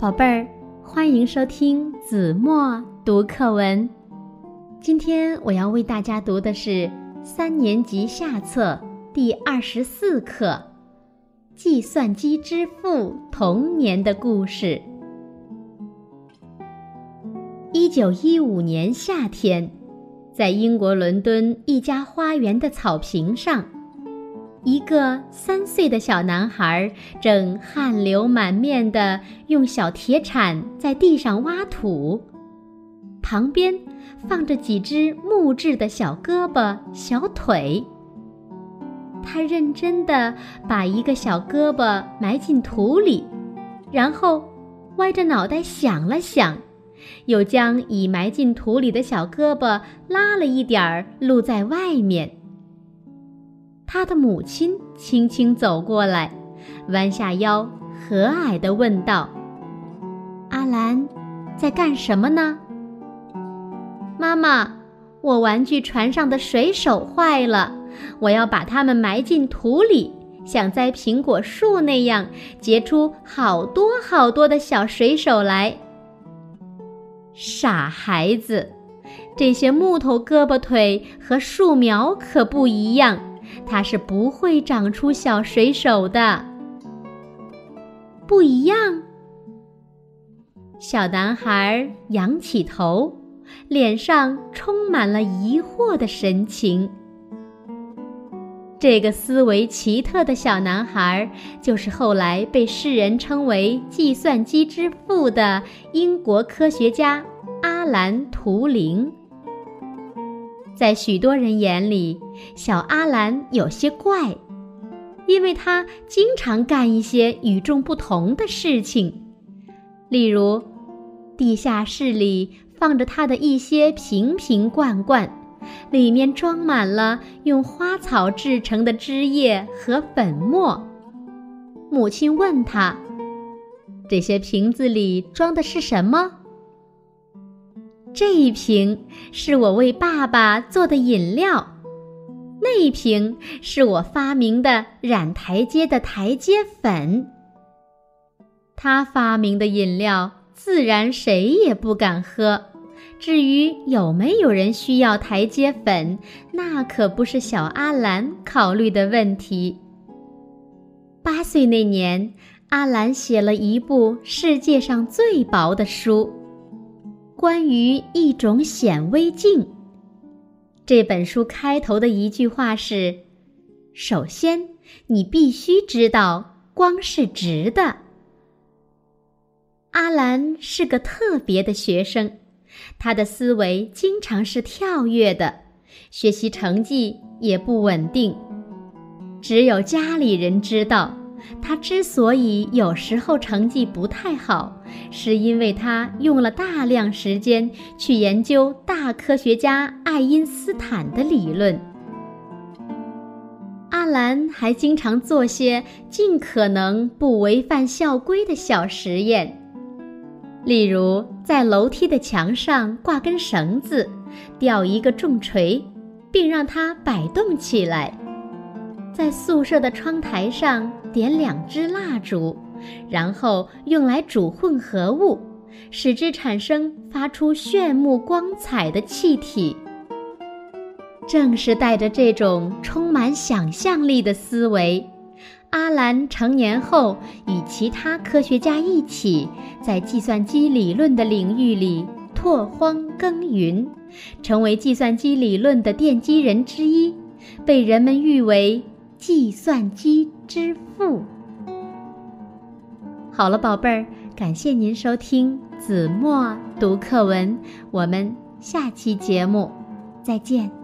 宝贝儿，欢迎收听子墨读课文。今天我要为大家读的是三年级下册第二十四课《计算机之父童年的故事》。一九一五年夏天，在英国伦敦一家花园的草坪上。一个三岁的小男孩正汗流满面地用小铁铲在地上挖土，旁边放着几只木质的小胳膊、小腿。他认真地把一个小胳膊埋进土里，然后歪着脑袋想了想，又将已埋进土里的小胳膊拉了一点儿露在外面。他的母亲轻轻走过来，弯下腰，和蔼地问道：“阿兰，在干什么呢？”“妈妈，我玩具船上的水手坏了，我要把它们埋进土里，像栽苹果树那样结出好多好多的小水手来。”“傻孩子，这些木头胳膊腿和树苗可不一样。”它是不会长出小水手的，不一样。小男孩仰起头，脸上充满了疑惑的神情。这个思维奇特的小男孩，就是后来被世人称为“计算机之父”的英国科学家阿兰·图灵。在许多人眼里，小阿兰有些怪，因为他经常干一些与众不同的事情。例如，地下室里放着他的一些瓶瓶罐罐，里面装满了用花草制成的汁液和粉末。母亲问他：“这些瓶子里装的是什么？”这一瓶是我为爸爸做的饮料，那一瓶是我发明的染台阶的台阶粉。他发明的饮料，自然谁也不敢喝。至于有没有人需要台阶粉，那可不是小阿兰考虑的问题。八岁那年，阿兰写了一部世界上最薄的书。关于一种显微镜，这本书开头的一句话是：“首先，你必须知道光是直的。”阿兰是个特别的学生，他的思维经常是跳跃的，学习成绩也不稳定，只有家里人知道。他之所以有时候成绩不太好，是因为他用了大量时间去研究大科学家爱因斯坦的理论。阿兰还经常做些尽可能不违反校规的小实验，例如在楼梯的墙上挂根绳子，吊一个重锤，并让它摆动起来。在宿舍的窗台上点两支蜡烛，然后用来煮混合物，使之产生发出炫目光彩的气体。正是带着这种充满想象力的思维，阿兰成年后与其他科学家一起在计算机理论的领域里拓荒耕耘，成为计算机理论的奠基人之一，被人们誉为。计算机之父。好了，宝贝儿，感谢您收听子墨读课文，我们下期节目再见。